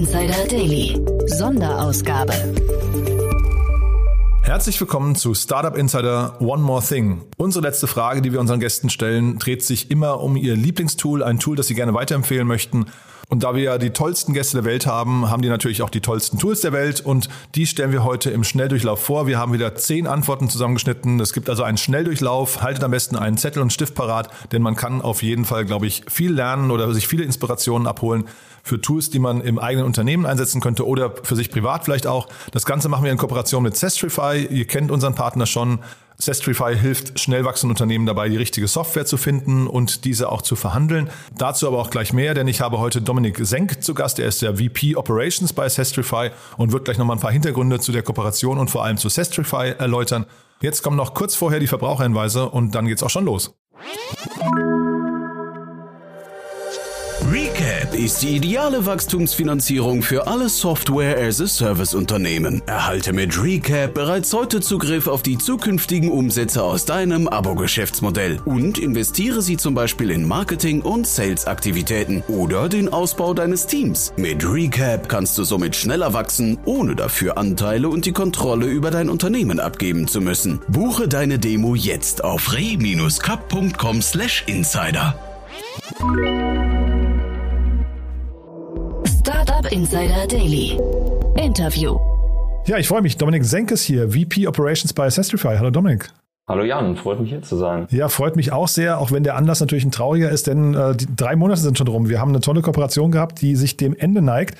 Insider Daily. Sonderausgabe. Herzlich willkommen zu Startup Insider One More Thing. Unsere letzte Frage, die wir unseren Gästen stellen, dreht sich immer um ihr Lieblingstool, ein Tool, das sie gerne weiterempfehlen möchten. Und da wir ja die tollsten Gäste der Welt haben, haben die natürlich auch die tollsten Tools der Welt und die stellen wir heute im Schnelldurchlauf vor. Wir haben wieder zehn Antworten zusammengeschnitten. Es gibt also einen Schnelldurchlauf. Haltet am besten einen Zettel und Stift parat, denn man kann auf jeden Fall, glaube ich, viel lernen oder sich viele Inspirationen abholen für Tools, die man im eigenen Unternehmen einsetzen könnte oder für sich privat vielleicht auch. Das Ganze machen wir in Kooperation mit Sestrify. Ihr kennt unseren Partner schon. Sestrify hilft schnell wachsenden Unternehmen dabei, die richtige Software zu finden und diese auch zu verhandeln. Dazu aber auch gleich mehr, denn ich habe heute Dominik Senk zu Gast. Er ist der VP Operations bei Sestrify und wird gleich nochmal ein paar Hintergründe zu der Kooperation und vor allem zu Sestrify erläutern. Jetzt kommen noch kurz vorher die Verbraucherhinweise und dann geht's auch schon los. Recap ist die ideale Wachstumsfinanzierung für alle Software-as-a-Service-Unternehmen. Erhalte mit Recap bereits heute Zugriff auf die zukünftigen Umsätze aus deinem Abo-Geschäftsmodell und investiere sie zum Beispiel in Marketing- und Sales-Aktivitäten oder den Ausbau deines Teams. Mit Recap kannst du somit schneller wachsen, ohne dafür Anteile und die Kontrolle über dein Unternehmen abgeben zu müssen. Buche deine Demo jetzt auf re-cup.com/insider. Startup Insider Daily. Interview. Ja, ich freue mich. Dominik Senk ist hier, VP Operations bei Sestrify. Hallo Dominik. Hallo Jan, freut mich hier zu sein. Ja, freut mich auch sehr, auch wenn der Anlass natürlich ein trauriger ist, denn äh, die drei Monate sind schon rum. Wir haben eine tolle Kooperation gehabt, die sich dem Ende neigt.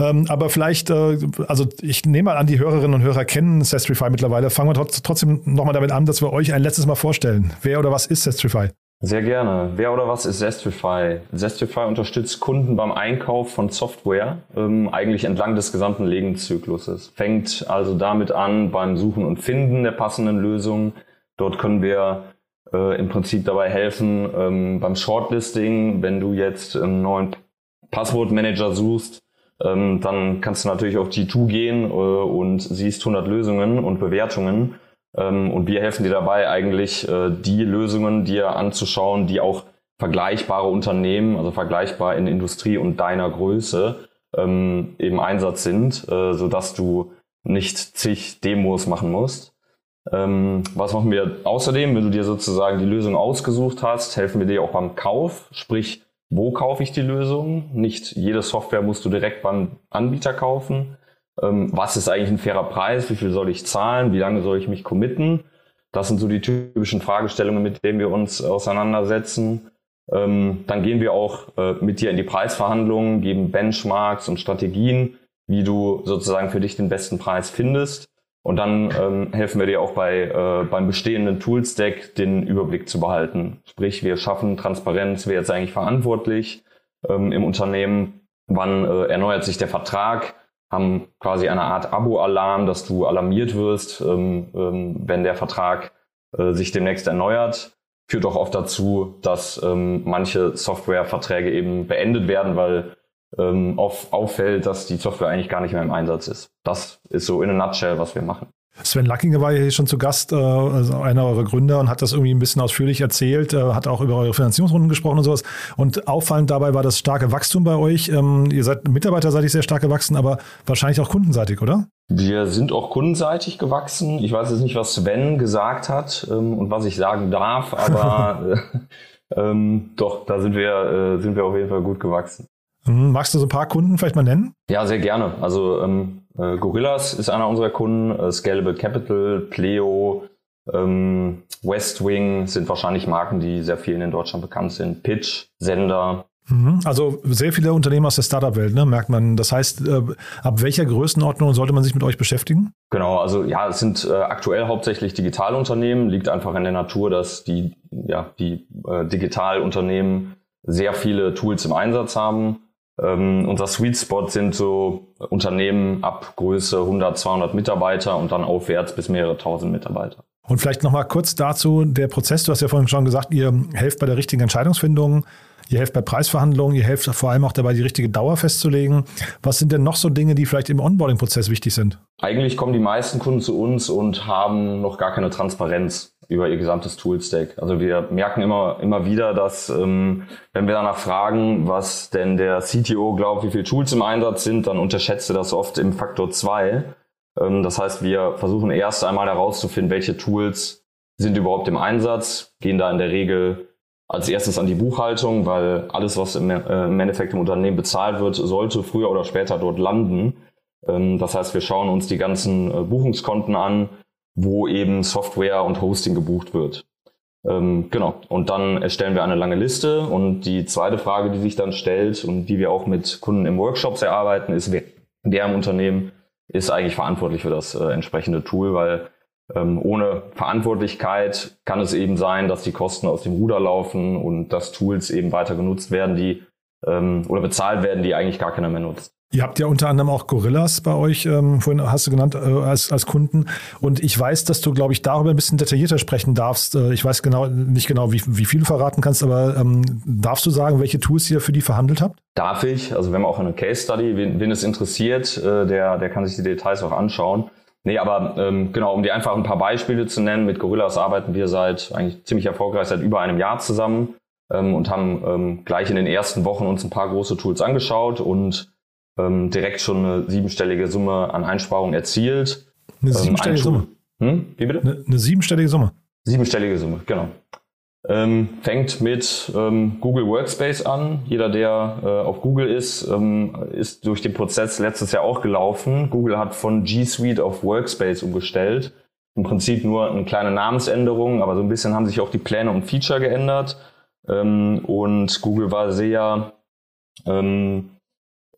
Ähm, aber vielleicht, äh, also ich nehme mal an, die Hörerinnen und Hörer kennen Sestrify mittlerweile. Fangen wir trotzdem nochmal damit an, dass wir euch ein letztes Mal vorstellen. Wer oder was ist Sestrify? Sehr gerne. Wer oder was ist Zestify? Zestify unterstützt Kunden beim Einkauf von Software ähm, eigentlich entlang des gesamten Lebenszykluses. Fängt also damit an beim Suchen und Finden der passenden Lösung. Dort können wir äh, im Prinzip dabei helfen ähm, beim Shortlisting. Wenn du jetzt einen neuen Passwortmanager suchst, ähm, dann kannst du natürlich auf G2 gehen äh, und siehst 100 Lösungen und Bewertungen und wir helfen dir dabei eigentlich, äh, die Lösungen dir anzuschauen, die auch vergleichbare Unternehmen, also vergleichbar in Industrie und deiner Größe ähm, im Einsatz sind, äh, so dass du nicht zig Demos machen musst. Ähm, was machen wir außerdem, wenn du dir sozusagen die Lösung ausgesucht hast, helfen wir dir auch beim Kauf, sprich, wo kaufe ich die Lösung? Nicht jede Software musst du direkt beim Anbieter kaufen, ähm, was ist eigentlich ein fairer Preis, wie viel soll ich zahlen, wie lange soll ich mich committen. Das sind so die typischen Fragestellungen, mit denen wir uns auseinandersetzen. Ähm, dann gehen wir auch äh, mit dir in die Preisverhandlungen, geben Benchmarks und Strategien, wie du sozusagen für dich den besten Preis findest. Und dann ähm, helfen wir dir auch bei äh, beim bestehenden Toolstack den Überblick zu behalten. Sprich, wir schaffen Transparenz, wer jetzt eigentlich verantwortlich ähm, im Unternehmen, wann äh, erneuert sich der Vertrag, haben quasi eine Art Abo-Alarm, dass du alarmiert wirst, ähm, ähm, wenn der Vertrag äh, sich demnächst erneuert. Führt auch oft dazu, dass ähm, manche Softwareverträge eben beendet werden, weil ähm, auf, auffällt, dass die Software eigentlich gar nicht mehr im Einsatz ist. Das ist so in a nutshell, was wir machen. Sven Lackinger war hier schon zu Gast, äh, also einer eurer Gründer, und hat das irgendwie ein bisschen ausführlich erzählt, äh, hat auch über eure Finanzierungsrunden gesprochen und sowas. Und auffallend dabei war das starke Wachstum bei euch. Ähm, ihr seid mitarbeiterseitig sehr stark gewachsen, aber wahrscheinlich auch kundenseitig, oder? Wir sind auch kundenseitig gewachsen. Ich weiß jetzt nicht, was Sven gesagt hat ähm, und was ich sagen darf, aber äh, ähm, doch, da sind wir, äh, sind wir auf jeden Fall gut gewachsen. Mhm. Magst du so ein paar Kunden vielleicht mal nennen? Ja, sehr gerne. Also ähm, äh, Gorillas ist einer unserer Kunden, äh, Scalable Capital, Pleo, ähm, Westwing sind wahrscheinlich Marken, die sehr vielen in Deutschland bekannt sind. Pitch, Sender. Mhm. Also sehr viele Unternehmen aus der Startup-Welt, ne, merkt man. Das heißt, äh, ab welcher Größenordnung sollte man sich mit euch beschäftigen? Genau, also ja, es sind äh, aktuell hauptsächlich Digitalunternehmen. Liegt einfach in der Natur, dass die, ja, die äh, Digitalunternehmen sehr viele Tools im Einsatz haben ähm, unser Sweet Spot sind so Unternehmen ab Größe 100, 200 Mitarbeiter und dann aufwärts bis mehrere tausend Mitarbeiter. Und vielleicht nochmal kurz dazu der Prozess. Du hast ja vorhin schon gesagt, ihr helft bei der richtigen Entscheidungsfindung, ihr helft bei Preisverhandlungen, ihr helft vor allem auch dabei, die richtige Dauer festzulegen. Was sind denn noch so Dinge, die vielleicht im Onboarding-Prozess wichtig sind? Eigentlich kommen die meisten Kunden zu uns und haben noch gar keine Transparenz. Über ihr gesamtes Toolstack. Also wir merken immer, immer wieder, dass ähm, wenn wir danach fragen, was denn der CTO glaubt, wie viele Tools im Einsatz sind, dann unterschätzt er das oft im Faktor 2. Ähm, das heißt, wir versuchen erst einmal herauszufinden, welche Tools sind überhaupt im Einsatz, gehen da in der Regel als erstes an die Buchhaltung, weil alles, was im, äh, im Endeffekt im Unternehmen bezahlt wird, sollte früher oder später dort landen. Ähm, das heißt, wir schauen uns die ganzen äh, Buchungskonten an, wo eben Software und Hosting gebucht wird. Ähm, genau. Und dann erstellen wir eine lange Liste. Und die zweite Frage, die sich dann stellt und die wir auch mit Kunden im Workshops erarbeiten, ist, wer, wer im Unternehmen ist eigentlich verantwortlich für das äh, entsprechende Tool, weil ähm, ohne Verantwortlichkeit kann es eben sein, dass die Kosten aus dem Ruder laufen und dass Tools eben weiter genutzt werden, die ähm, oder bezahlt werden, die eigentlich gar keiner mehr nutzt. Ihr habt ja unter anderem auch Gorillas bei euch, ähm, vorhin hast du genannt, äh, als, als Kunden. Und ich weiß, dass du, glaube ich, darüber ein bisschen detaillierter sprechen darfst. Äh, ich weiß genau nicht genau, wie, wie viel du verraten kannst, aber ähm, darfst du sagen, welche Tools ihr für die verhandelt habt? Darf ich. Also wir haben auch eine Case Study. Wen, wen es interessiert, äh, der, der kann sich die Details auch anschauen. Nee, aber ähm, genau, um dir einfach ein paar Beispiele zu nennen, mit Gorillas arbeiten wir seit eigentlich ziemlich erfolgreich seit über einem Jahr zusammen ähm, und haben ähm, gleich in den ersten Wochen uns ein paar große Tools angeschaut und ähm, direkt schon eine siebenstellige Summe an Einsparungen erzielt. Eine ähm, siebenstellige Summe? Hm? Wie bitte? Eine, eine siebenstellige Summe. Siebenstellige Summe, genau. Ähm, fängt mit ähm, Google Workspace an. Jeder, der äh, auf Google ist, ähm, ist durch den Prozess letztes Jahr auch gelaufen. Google hat von G Suite auf Workspace umgestellt. Im Prinzip nur eine kleine Namensänderung, aber so ein bisschen haben sich auch die Pläne und Feature geändert. Ähm, und Google war sehr ähm,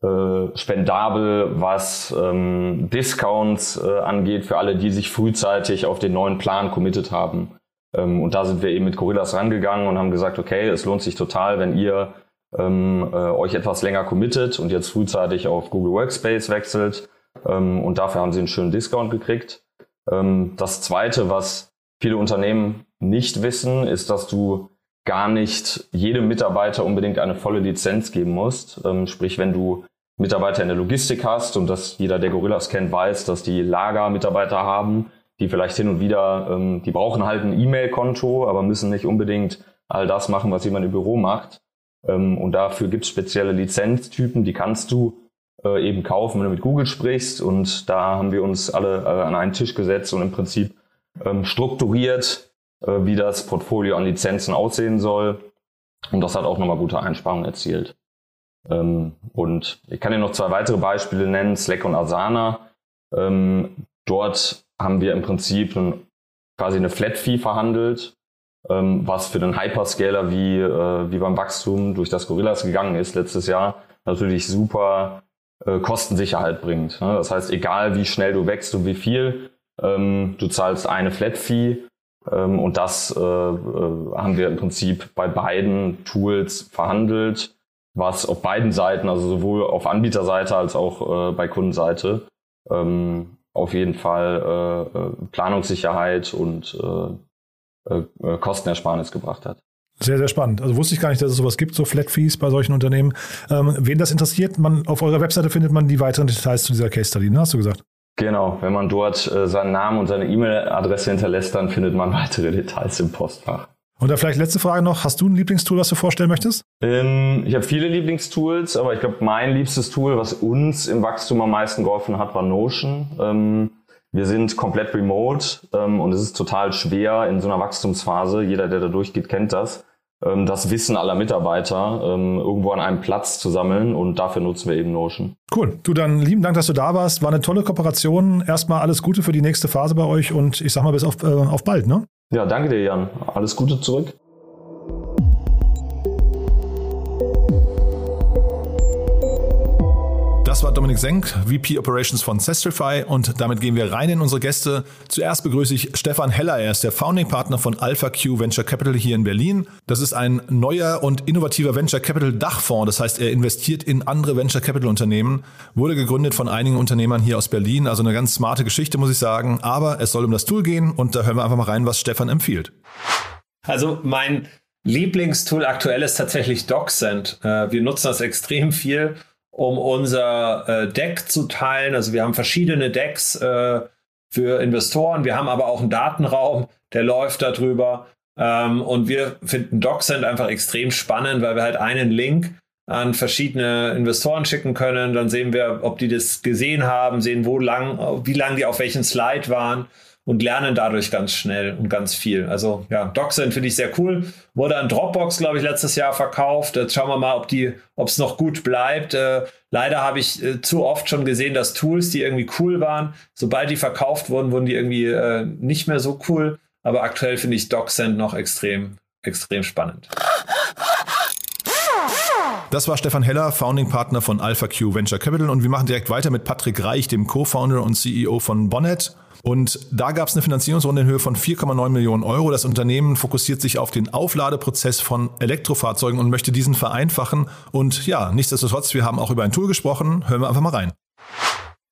äh, spendabel, was ähm, Discounts äh, angeht für alle, die sich frühzeitig auf den neuen Plan committed haben. Ähm, und da sind wir eben mit Gorillas rangegangen und haben gesagt, okay, es lohnt sich total, wenn ihr ähm, äh, euch etwas länger committet und jetzt frühzeitig auf Google Workspace wechselt. Ähm, und dafür haben sie einen schönen Discount gekriegt. Ähm, das zweite, was viele Unternehmen nicht wissen, ist, dass du gar nicht jedem Mitarbeiter unbedingt eine volle Lizenz geben musst. Ähm, sprich, wenn du Mitarbeiter in der Logistik hast und dass jeder, der Gorillas kennt, weiß, dass die Lager-Mitarbeiter haben, die vielleicht hin und wieder, ähm, die brauchen halt ein E-Mail-Konto, aber müssen nicht unbedingt all das machen, was jemand im Büro macht. Ähm, und dafür gibt es spezielle Lizenztypen, die kannst du äh, eben kaufen, wenn du mit Google sprichst. Und da haben wir uns alle äh, an einen Tisch gesetzt und im Prinzip ähm, strukturiert, wie das Portfolio an Lizenzen aussehen soll. Und das hat auch nochmal gute Einsparungen erzielt. Ähm, und ich kann dir noch zwei weitere Beispiele nennen, Slack und Asana. Ähm, dort haben wir im Prinzip quasi eine Flat Fee verhandelt, ähm, was für den Hyperscaler wie, äh, wie beim Wachstum durch das Gorillas gegangen ist letztes Jahr, natürlich super äh, Kostensicherheit bringt. Ne? Das heißt, egal wie schnell du wächst und wie viel, du zahlst eine Flat Fee ähm, und das äh, äh, haben wir im Prinzip bei beiden Tools verhandelt, was auf beiden Seiten, also sowohl auf Anbieterseite als auch äh, bei Kundenseite, ähm, auf jeden Fall äh, äh, Planungssicherheit und äh, Kostenersparnis gebracht hat. Sehr, sehr spannend. Also wusste ich gar nicht, dass es sowas gibt, so Flat Fees bei solchen Unternehmen. Ähm, wen das interessiert, man, auf eurer Webseite findet man die weiteren Details zu dieser Case Study, ne? hast du gesagt? Genau, wenn man dort äh, seinen Namen und seine E-Mail-Adresse hinterlässt, dann findet man weitere Details im Postfach. Und da vielleicht letzte Frage noch. Hast du ein Lieblingstool, was du vorstellen möchtest? Ähm, ich habe viele Lieblingstools, aber ich glaube, mein liebstes Tool, was uns im Wachstum am meisten geholfen hat, war Notion. Ähm, wir sind komplett remote ähm, und es ist total schwer in so einer Wachstumsphase, jeder, der da durchgeht, kennt das, das Wissen aller Mitarbeiter ähm, irgendwo an einem Platz zu sammeln und dafür nutzen wir eben Notion. Cool. Du, dann lieben Dank, dass du da warst. War eine tolle Kooperation. Erstmal alles Gute für die nächste Phase bei euch und ich sag mal bis auf, äh, auf bald, ne? Ja, danke dir, Jan. Alles Gute zurück. Dominik Senk, VP Operations von Sestrify und damit gehen wir rein in unsere Gäste. Zuerst begrüße ich Stefan Heller, er ist der Founding Partner von Alpha Q Venture Capital hier in Berlin. Das ist ein neuer und innovativer Venture Capital Dachfonds, das heißt, er investiert in andere Venture Capital Unternehmen, wurde gegründet von einigen Unternehmern hier aus Berlin, also eine ganz smarte Geschichte, muss ich sagen, aber es soll um das Tool gehen und da hören wir einfach mal rein, was Stefan empfiehlt. Also mein Lieblingstool aktuell ist tatsächlich DocSend. Äh, wir nutzen das extrem viel um unser äh, Deck zu teilen. Also wir haben verschiedene Decks äh, für Investoren. Wir haben aber auch einen Datenraum, der läuft darüber. Ähm, und wir finden DocSend einfach extrem spannend, weil wir halt einen Link an verschiedene Investoren schicken können. Dann sehen wir, ob die das gesehen haben, sehen, wo lang, wie lang die auf welchen Slide waren und lernen dadurch ganz schnell und ganz viel. Also ja, DocSend finde ich sehr cool. Wurde an Dropbox, glaube ich, letztes Jahr verkauft. Jetzt schauen wir mal, ob die, ob es noch gut bleibt. Äh, leider habe ich äh, zu oft schon gesehen, dass Tools, die irgendwie cool waren, sobald die verkauft wurden, wurden die irgendwie äh, nicht mehr so cool. Aber aktuell finde ich DocSend noch extrem, extrem spannend. Das war Stefan Heller, Founding Partner von AlphaQ Venture Capital und wir machen direkt weiter mit Patrick Reich, dem Co-Founder und CEO von Bonnet. Und da gab es eine Finanzierungsrunde in Höhe von 4,9 Millionen Euro. Das Unternehmen fokussiert sich auf den Aufladeprozess von Elektrofahrzeugen und möchte diesen vereinfachen. Und ja, nichtsdestotrotz, wir haben auch über ein Tool gesprochen. Hören wir einfach mal rein.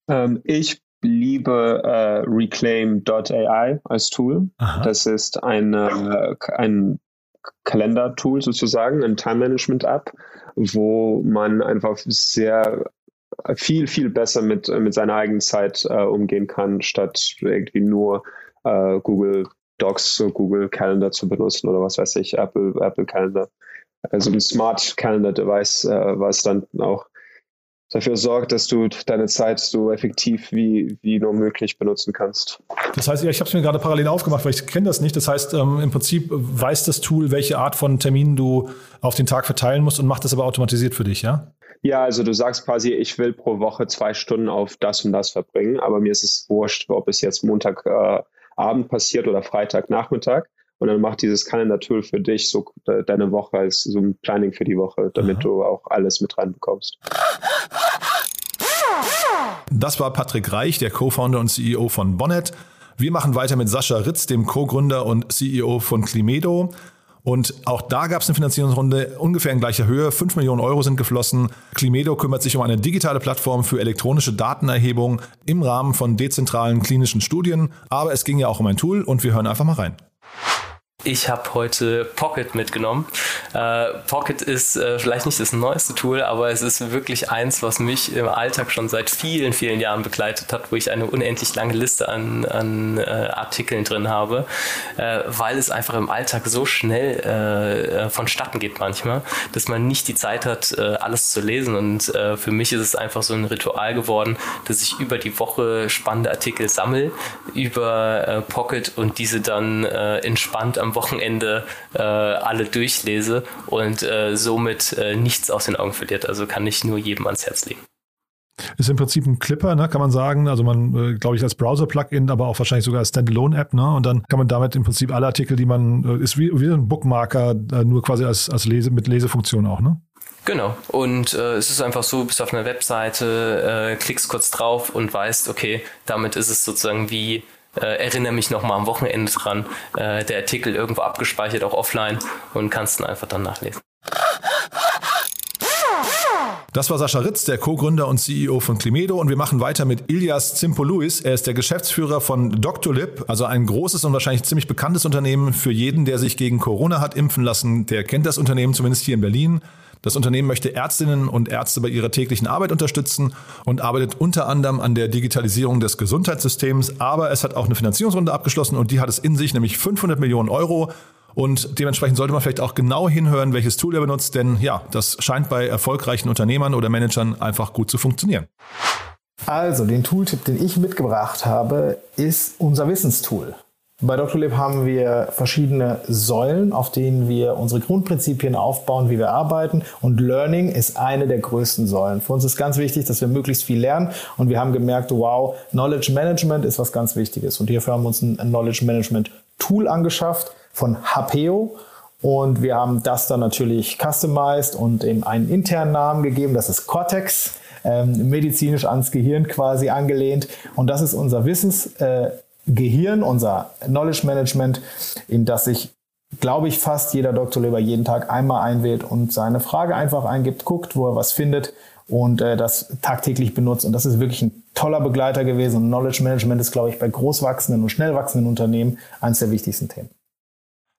Ähm, ich liebe äh, Reclaim.ai als Tool. Aha. Das ist eine, ein Kalender-Tool sozusagen, ein Time-Management-App, wo man einfach sehr viel, viel besser mit, mit seiner eigenen Zeit äh, umgehen kann, statt irgendwie nur äh, Google Docs, Google Calendar zu benutzen oder was weiß ich, Apple, Apple Calendar. Also ein Smart Calendar Device, äh, was dann auch dafür sorgt, dass du deine Zeit so effektiv wie, wie nur möglich benutzen kannst. Das heißt, ja, ich habe es mir gerade parallel aufgemacht, weil ich kenne das nicht. Das heißt, ähm, im Prinzip weiß das Tool, welche Art von Terminen du auf den Tag verteilen musst und macht das aber automatisiert für dich, ja? Ja, also du sagst quasi, ich will pro Woche zwei Stunden auf das und das verbringen, aber mir ist es wurscht, ob es jetzt Montagabend äh, passiert oder Freitagnachmittag. Und dann macht dieses Kalender-Tool für dich so äh, deine Woche als so ein Planning für die Woche, damit Aha. du auch alles mit reinbekommst. Das war Patrick Reich, der Co-Founder und CEO von Bonnet. Wir machen weiter mit Sascha Ritz, dem Co-Gründer und CEO von Climedo. Und auch da gab es eine Finanzierungsrunde ungefähr in gleicher Höhe. 5 Millionen Euro sind geflossen. Climedo kümmert sich um eine digitale Plattform für elektronische Datenerhebung im Rahmen von dezentralen klinischen Studien. Aber es ging ja auch um ein Tool und wir hören einfach mal rein. Ich habe heute Pocket mitgenommen. Äh, Pocket ist äh, vielleicht nicht das neueste Tool, aber es ist wirklich eins, was mich im Alltag schon seit vielen, vielen Jahren begleitet hat, wo ich eine unendlich lange Liste an, an äh, Artikeln drin habe, äh, weil es einfach im Alltag so schnell äh, vonstatten geht manchmal, dass man nicht die Zeit hat, äh, alles zu lesen. Und für mich ist es einfach so ein Ritual geworden, dass ich über die Woche spannende Artikel sammle über Pocket und diese dann entspannt am Wochenende äh, alle durchlese und äh, somit äh, nichts aus den Augen verliert. Also kann ich nur jedem ans Herz legen. Ist im Prinzip ein Clipper, ne, kann man sagen. Also man, äh, glaube ich, als Browser-Plugin, aber auch wahrscheinlich sogar als Standalone-App, ne? Und dann kann man damit im Prinzip alle Artikel, die man, äh, ist wie, wie ein Bookmarker, nur quasi als, als Lese, mit Lesefunktion auch, ne? Genau. Und äh, es ist einfach so, bist auf einer Webseite, äh, klickst kurz drauf und weißt, okay, damit ist es sozusagen wie äh, erinnere mich nochmal am Wochenende dran. Äh, der Artikel irgendwo abgespeichert, auch offline und kannst dann einfach dann nachlesen. Das war Sascha Ritz, der Co-Gründer und CEO von Climedo und wir machen weiter mit Ilias Zimpoluis. Er ist der Geschäftsführer von Doctolib, also ein großes und wahrscheinlich ziemlich bekanntes Unternehmen für jeden, der sich gegen Corona hat impfen lassen. Der kennt das Unternehmen zumindest hier in Berlin. Das Unternehmen möchte Ärztinnen und Ärzte bei ihrer täglichen Arbeit unterstützen und arbeitet unter anderem an der Digitalisierung des Gesundheitssystems. Aber es hat auch eine Finanzierungsrunde abgeschlossen und die hat es in sich, nämlich 500 Millionen Euro. Und dementsprechend sollte man vielleicht auch genau hinhören, welches Tool er benutzt, denn ja, das scheint bei erfolgreichen Unternehmern oder Managern einfach gut zu funktionieren. Also, den Tooltip, den ich mitgebracht habe, ist unser Wissenstool. Bei Dr. Lib haben wir verschiedene Säulen, auf denen wir unsere Grundprinzipien aufbauen, wie wir arbeiten. Und Learning ist eine der größten Säulen. Für uns ist ganz wichtig, dass wir möglichst viel lernen. Und wir haben gemerkt, wow, Knowledge Management ist was ganz Wichtiges. Und hierfür haben wir uns ein Knowledge Management Tool angeschafft von Hapeo. Und wir haben das dann natürlich customized und ihm einen internen Namen gegeben. Das ist Cortex. Ähm, medizinisch ans Gehirn quasi angelehnt. Und das ist unser Wissens, äh, Gehirn, unser Knowledge Management, in das sich, glaube ich, fast jeder Doktorleber jeden Tag einmal einwählt und seine Frage einfach eingibt, guckt, wo er was findet und äh, das tagtäglich benutzt. Und das ist wirklich ein toller Begleiter gewesen. Und Knowledge Management ist, glaube ich, bei großwachsenden und schnell wachsenden Unternehmen eines der wichtigsten Themen.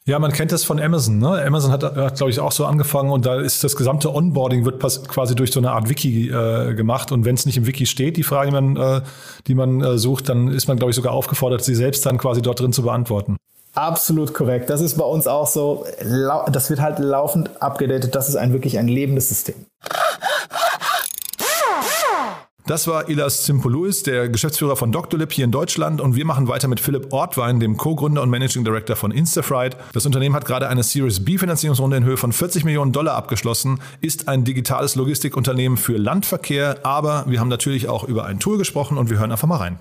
Ja, man kennt das von Amazon. Ne? Amazon hat, hat glaube ich, auch so angefangen und da ist das gesamte Onboarding wird quasi durch so eine Art Wiki äh, gemacht. Und wenn es nicht im Wiki steht, die Frage, die man, äh, die man äh, sucht, dann ist man, glaube ich, sogar aufgefordert, sie selbst dann quasi dort drin zu beantworten. Absolut korrekt. Das ist bei uns auch so. Das wird halt laufend abgedatet. Das ist ein wirklich ein lebendes System. Das war Ilas Simpoluis, der Geschäftsführer von Doctolib hier in Deutschland und wir machen weiter mit Philipp Ortwein, dem Co-Gründer und Managing Director von Instafright. Das Unternehmen hat gerade eine Series B Finanzierungsrunde in Höhe von 40 Millionen Dollar abgeschlossen, ist ein digitales Logistikunternehmen für Landverkehr, aber wir haben natürlich auch über ein Tool gesprochen und wir hören einfach mal rein.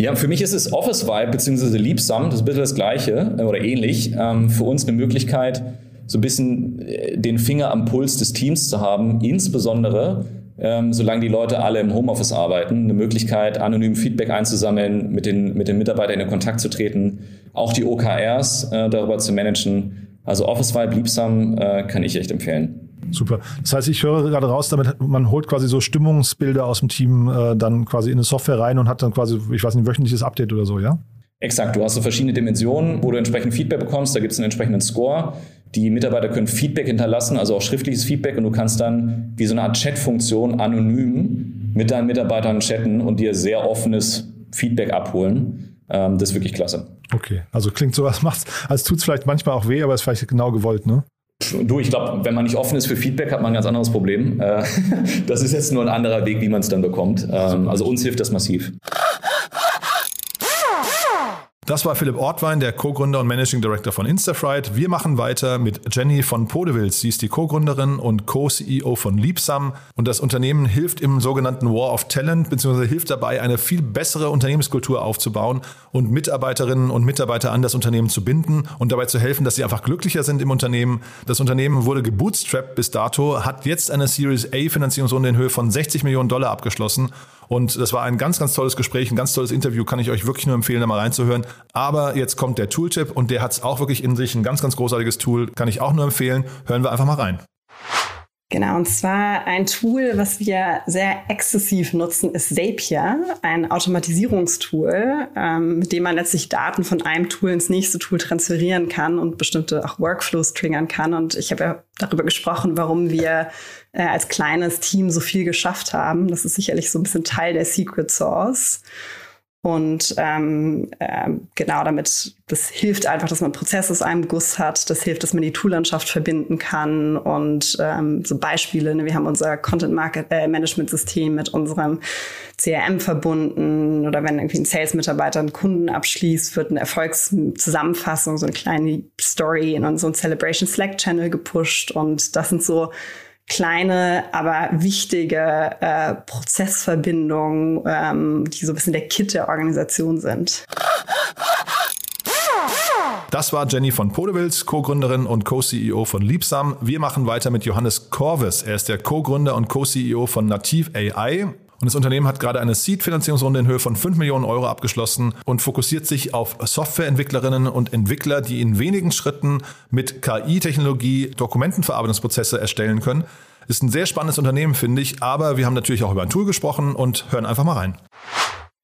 Ja, für mich ist es Office Vibe bzw. Liebsam, das ist ein bisschen das Gleiche äh, oder ähnlich. Ähm, für uns eine Möglichkeit, so ein bisschen äh, den Finger am Puls des Teams zu haben, insbesondere ähm, solange die Leute alle im Homeoffice arbeiten, eine Möglichkeit, anonym Feedback einzusammeln, mit den, mit den Mitarbeitern in Kontakt zu treten, auch die OKRs äh, darüber zu managen. Also Office Vibe Liebsam äh, kann ich echt empfehlen. Super. Das heißt, ich höre gerade raus, damit man holt quasi so Stimmungsbilder aus dem Team äh, dann quasi in eine Software rein und hat dann quasi, ich weiß nicht, wöchentliches Update oder so, ja? Exakt, du hast so verschiedene Dimensionen, wo du entsprechend Feedback bekommst. Da gibt es einen entsprechenden Score. Die Mitarbeiter können Feedback hinterlassen, also auch schriftliches Feedback, und du kannst dann wie so eine Art Chat-Funktion anonym mit deinen Mitarbeitern chatten und dir sehr offenes Feedback abholen. Ähm, das ist wirklich klasse. Okay, also klingt sowas, macht's, also tut es vielleicht manchmal auch weh, aber ist vielleicht genau gewollt, ne? Du, ich glaube, wenn man nicht offen ist für Feedback, hat man ein ganz anderes Problem. Äh, das ist jetzt nur ein anderer Weg, wie man es dann bekommt. Ähm, also uns hilft das massiv. Das war Philipp Ortwein, der Co-Gründer und Managing Director von Instafright. Wir machen weiter mit Jenny von Podewils. Sie ist die Co-Gründerin und Co-CEO von Liebsam. Und das Unternehmen hilft im sogenannten War of Talent, beziehungsweise hilft dabei, eine viel bessere Unternehmenskultur aufzubauen und Mitarbeiterinnen und Mitarbeiter an das Unternehmen zu binden und dabei zu helfen, dass sie einfach glücklicher sind im Unternehmen. Das Unternehmen wurde gebootstrapped bis dato, hat jetzt eine Series A Finanzierungsrunde in Höhe von 60 Millionen Dollar abgeschlossen und das war ein ganz, ganz tolles Gespräch, ein ganz tolles Interview, kann ich euch wirklich nur empfehlen, da mal reinzuhören. Aber jetzt kommt der Tooltip und der hat es auch wirklich in sich, ein ganz, ganz großartiges Tool, kann ich auch nur empfehlen. Hören wir einfach mal rein. Genau, und zwar ein Tool, was wir sehr exzessiv nutzen, ist Zapier, ein Automatisierungstool, ähm, mit dem man letztlich Daten von einem Tool ins nächste Tool transferieren kann und bestimmte auch Workflows triggern kann. Und ich habe ja darüber gesprochen, warum wir äh, als kleines Team so viel geschafft haben. Das ist sicherlich so ein bisschen Teil der Secret Source. Und ähm, ähm, genau damit, das hilft einfach, dass man Prozesse aus einem Guss hat. Das hilft, dass man die Toollandschaft verbinden kann. Und ähm, so Beispiele, ne, wir haben unser Content Market äh, Management System mit unserem CRM verbunden. Oder wenn irgendwie ein Sales-Mitarbeiter einen Kunden abschließt, wird eine Erfolgszusammenfassung, so eine kleine Story in unseren Celebration Slack Channel gepusht. Und das sind so kleine, aber wichtige äh, Prozessverbindungen, ähm, die so ein bisschen der Kit der Organisation sind. Das war Jenny von Podewils, Co-Gründerin und Co-CEO von Liebsam. Wir machen weiter mit Johannes Corvis. Er ist der Co-Gründer und Co-CEO von Nativ AI. Und das Unternehmen hat gerade eine Seed-Finanzierungsrunde in Höhe von 5 Millionen Euro abgeschlossen und fokussiert sich auf Softwareentwicklerinnen und Entwickler, die in wenigen Schritten mit KI-Technologie Dokumentenverarbeitungsprozesse erstellen können. Ist ein sehr spannendes Unternehmen, finde ich, aber wir haben natürlich auch über ein Tool gesprochen und hören einfach mal rein.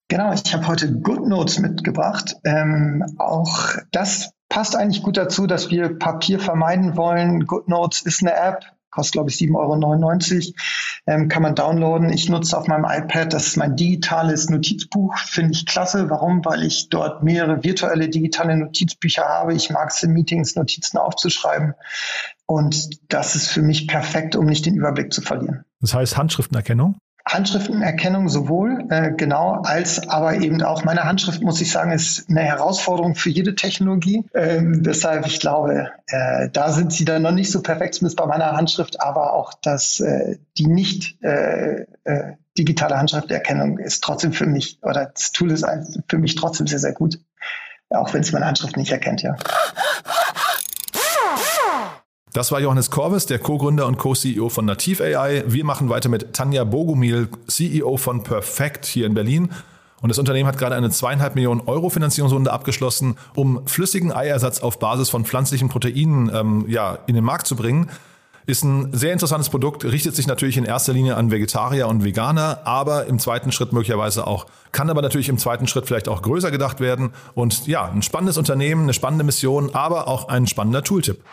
Genau, ich habe heute GoodNotes mitgebracht. Ähm, auch das passt eigentlich gut dazu, dass wir Papier vermeiden wollen. GoodNotes ist eine App, kostet glaube ich 7,99 Euro, ähm, kann man downloaden. Ich nutze auf meinem iPad, das ist mein digitales Notizbuch, finde ich klasse. Warum? Weil ich dort mehrere virtuelle digitale Notizbücher habe. Ich mag es in Meetings, Notizen aufzuschreiben. Und das ist für mich perfekt, um nicht den Überblick zu verlieren. Das heißt Handschriftenerkennung? Handschriftenerkennung sowohl, äh, genau, als aber eben auch meine Handschrift, muss ich sagen, ist eine Herausforderung für jede Technologie. Ähm, deshalb, ich glaube, äh, da sind sie dann noch nicht so perfekt, zumindest bei meiner Handschrift, aber auch das, äh, die nicht äh, äh, digitale Handschrifterkennung ist trotzdem für mich, oder das Tool ist für mich trotzdem sehr, sehr gut. Auch wenn es meine Handschrift nicht erkennt, ja. Das war Johannes Korvis, der Co-Gründer und Co-CEO von Nativ AI. Wir machen weiter mit Tanja Bogumil, CEO von Perfect hier in Berlin. Und das Unternehmen hat gerade eine zweieinhalb Millionen Euro Finanzierungsrunde abgeschlossen, um flüssigen Eiersatz auf Basis von pflanzlichen Proteinen ähm, ja, in den Markt zu bringen. Ist ein sehr interessantes Produkt, richtet sich natürlich in erster Linie an Vegetarier und Veganer, aber im zweiten Schritt möglicherweise auch, kann aber natürlich im zweiten Schritt vielleicht auch größer gedacht werden. Und ja, ein spannendes Unternehmen, eine spannende Mission, aber auch ein spannender Tooltip.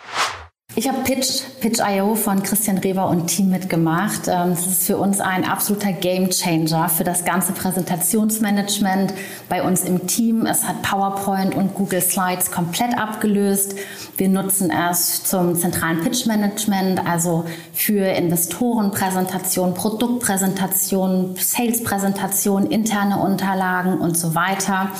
Ich habe Pitch, Pitch.io von Christian Reber und Team mitgemacht. Ähm, das ist für uns ein absoluter Gamechanger für das ganze Präsentationsmanagement bei uns im Team. Es hat PowerPoint und Google Slides komplett abgelöst. Wir nutzen es zum zentralen Pitch-Management, also für Investorenpräsentation, Produktpräsentation, Salespräsentation, interne Unterlagen und so weiter.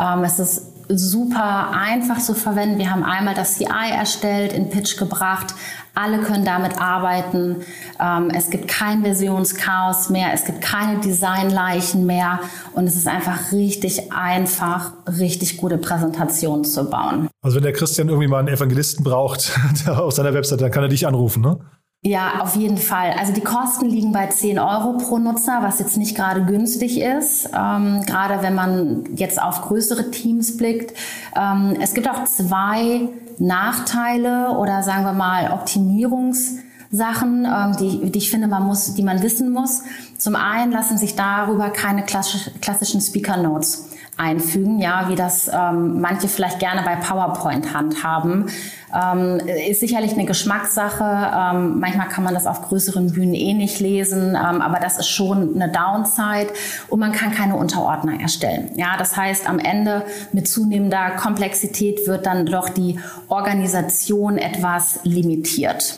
Ähm, es ist super einfach zu verwenden. Wir haben einmal das CI erstellt, in Pitch gebracht. Alle können damit arbeiten. Ähm, es gibt kein Versionschaos mehr. Es gibt keine Designleichen mehr. Und es ist einfach richtig einfach, richtig gute Präsentationen zu bauen. Also wenn der Christian irgendwie mal einen Evangelisten braucht auf seiner Website, dann kann er dich anrufen, ne? Ja, auf jeden Fall. Also die Kosten liegen bei 10 Euro pro Nutzer, was jetzt nicht gerade günstig ist, ähm, gerade wenn man jetzt auf größere Teams blickt. Ähm, es gibt auch zwei Nachteile oder sagen wir mal Optimierungssachen, ähm, die, die ich finde, man muss, die man wissen muss. Zum einen lassen sich darüber keine klassischen Speaker Notes einfügen, ja, wie das ähm, manche vielleicht gerne bei PowerPoint handhaben. Ähm, ist sicherlich eine Geschmackssache. Ähm, manchmal kann man das auf größeren Bühnen eh nicht lesen, ähm, aber das ist schon eine Downside und man kann keine Unterordner erstellen. Ja, das heißt, am Ende mit zunehmender Komplexität wird dann doch die Organisation etwas limitiert.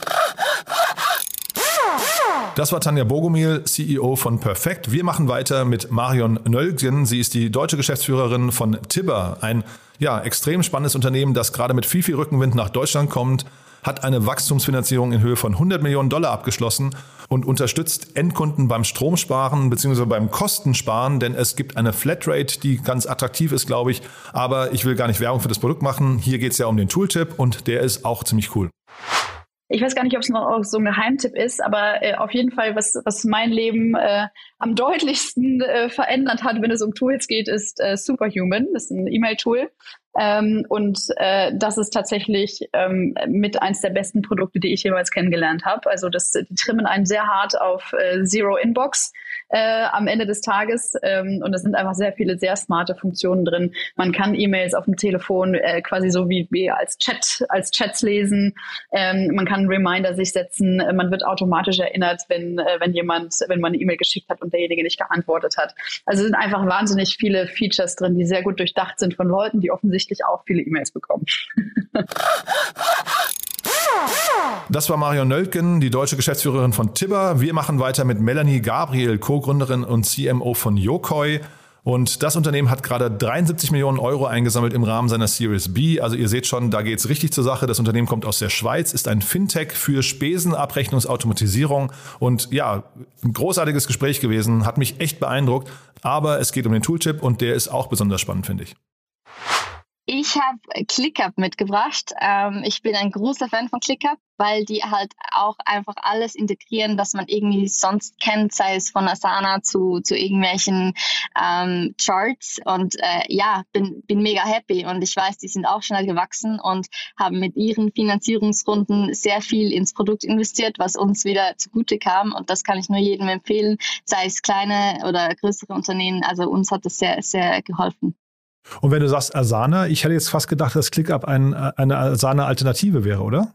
Das war Tanja Bogomil, CEO von Perfect. Wir machen weiter mit Marion Nölgen. Sie ist die deutsche Geschäftsführerin von Tibber, ein ja, extrem spannendes Unternehmen, das gerade mit viel, viel Rückenwind nach Deutschland kommt, hat eine Wachstumsfinanzierung in Höhe von 100 Millionen Dollar abgeschlossen und unterstützt Endkunden beim Stromsparen bzw. beim Kostensparen, denn es gibt eine Flatrate, die ganz attraktiv ist, glaube ich. Aber ich will gar nicht Werbung für das Produkt machen. Hier geht es ja um den Tooltip und der ist auch ziemlich cool ich weiß gar nicht, ob es noch so ein Geheimtipp ist, aber äh, auf jeden Fall, was, was mein Leben äh, am deutlichsten äh, verändert hat, wenn es um Tools geht, ist äh, Superhuman. Das ist ein E-Mail-Tool. Ähm, und äh, das ist tatsächlich ähm, mit eins der besten Produkte, die ich jemals kennengelernt habe. Also das, die trimmen einen sehr hart auf äh, Zero Inbox äh, am Ende des Tages. Ähm, und es sind einfach sehr viele sehr smarte Funktionen drin. Man kann E-Mails auf dem Telefon äh, quasi so wie, wie als Chat, als Chats lesen. Ähm, man kann Reminder sich setzen. Man wird automatisch erinnert, wenn, äh, wenn jemand, wenn man eine E-Mail geschickt hat und derjenige nicht geantwortet hat. Also es sind einfach wahnsinnig viele Features drin, die sehr gut durchdacht sind von Leuten, die offensichtlich auch viele E-Mails bekommen. Das war Marion Nöltgen, die deutsche Geschäftsführerin von Tibber. Wir machen weiter mit Melanie Gabriel, Co-Gründerin und CMO von Yokoi. Und das Unternehmen hat gerade 73 Millionen Euro eingesammelt im Rahmen seiner Series B. Also ihr seht schon, da geht es richtig zur Sache. Das Unternehmen kommt aus der Schweiz, ist ein Fintech für Spesenabrechnungsautomatisierung. Und ja, ein großartiges Gespräch gewesen, hat mich echt beeindruckt. Aber es geht um den Tooltip und der ist auch besonders spannend, finde ich. Ich habe ClickUp mitgebracht. Ähm, ich bin ein großer Fan von ClickUp, weil die halt auch einfach alles integrieren, was man irgendwie sonst kennt, sei es von Asana zu, zu irgendwelchen ähm, Charts. Und äh, ja, bin, bin mega happy. Und ich weiß, die sind auch schnell gewachsen und haben mit ihren Finanzierungsrunden sehr viel ins Produkt investiert, was uns wieder zugute kam. Und das kann ich nur jedem empfehlen, sei es kleine oder größere Unternehmen. Also uns hat das sehr, sehr geholfen. Und wenn du sagst Asana, ich hätte jetzt fast gedacht, dass ClickUp ein, eine Asana-Alternative wäre, oder?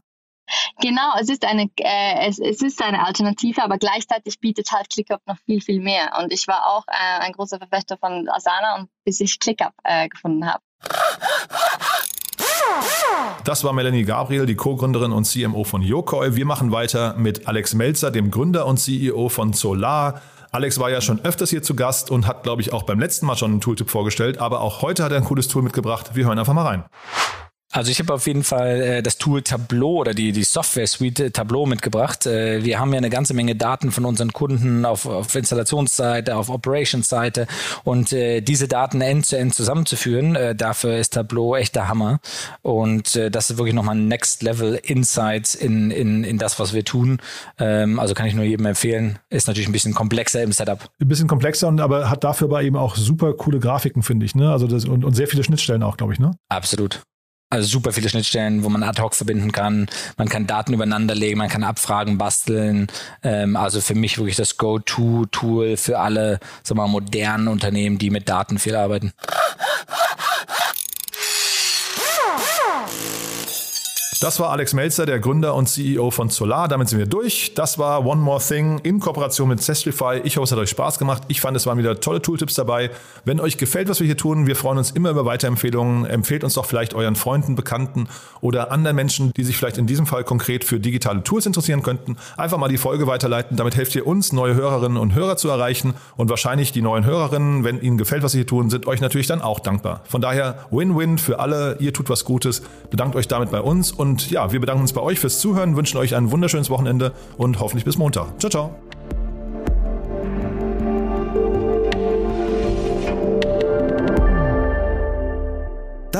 Genau, es ist eine äh, es, es ist eine Alternative, aber gleichzeitig bietet halt ClickUp noch viel viel mehr. Und ich war auch äh, ein großer Verfechter von Asana und bis ich ClickUp äh, gefunden habe. Das war Melanie Gabriel, die Co-Gründerin und CMO von Yokoi. Wir machen weiter mit Alex Melzer, dem Gründer und CEO von Solar. Alex war ja schon öfters hier zu Gast und hat, glaube ich, auch beim letzten Mal schon einen Tooltip vorgestellt, aber auch heute hat er ein cooles Tool mitgebracht. Wir hören einfach mal rein. Also ich habe auf jeden Fall äh, das Tool Tableau oder die, die Software-Suite Tableau mitgebracht. Äh, wir haben ja eine ganze Menge Daten von unseren Kunden auf, auf Installationsseite, auf Operations-Seite und äh, diese Daten end-zu-end -end zusammenzuführen, äh, dafür ist Tableau echt der Hammer. Und äh, das ist wirklich nochmal ein Next-Level-Insights in, in, in das, was wir tun. Ähm, also kann ich nur jedem empfehlen. Ist natürlich ein bisschen komplexer im Setup. Ein bisschen komplexer, und aber hat dafür aber eben auch super coole Grafiken, finde ich. Ne? Also das, und, und sehr viele Schnittstellen auch, glaube ich. Ne? Absolut. Also super viele Schnittstellen, wo man ad hoc verbinden kann. Man kann Daten übereinander legen, man kann Abfragen basteln. Ähm, also für mich wirklich das Go-To-Tool für alle sagen wir mal, modernen Unternehmen, die mit Daten viel arbeiten. Das war Alex Melzer, der Gründer und CEO von Solar. Damit sind wir durch. Das war One More Thing in Kooperation mit Zestrify. Ich hoffe, es hat euch Spaß gemacht. Ich fand, es waren wieder tolle Tooltips dabei. Wenn euch gefällt, was wir hier tun, wir freuen uns immer über Weiterempfehlungen. Empfehlt uns doch vielleicht euren Freunden, Bekannten oder anderen Menschen, die sich vielleicht in diesem Fall konkret für digitale Tools interessieren könnten. Einfach mal die Folge weiterleiten. Damit helft ihr uns, neue Hörerinnen und Hörer zu erreichen. Und wahrscheinlich die neuen Hörerinnen, wenn ihnen gefällt, was sie hier tun, sind euch natürlich dann auch dankbar. Von daher Win-Win für alle. Ihr tut was Gutes. Bedankt euch damit bei uns und und ja, wir bedanken uns bei euch fürs Zuhören, wünschen euch ein wunderschönes Wochenende und hoffentlich bis Montag. Ciao, ciao.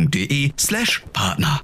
www.startupinsider.de slash Partner.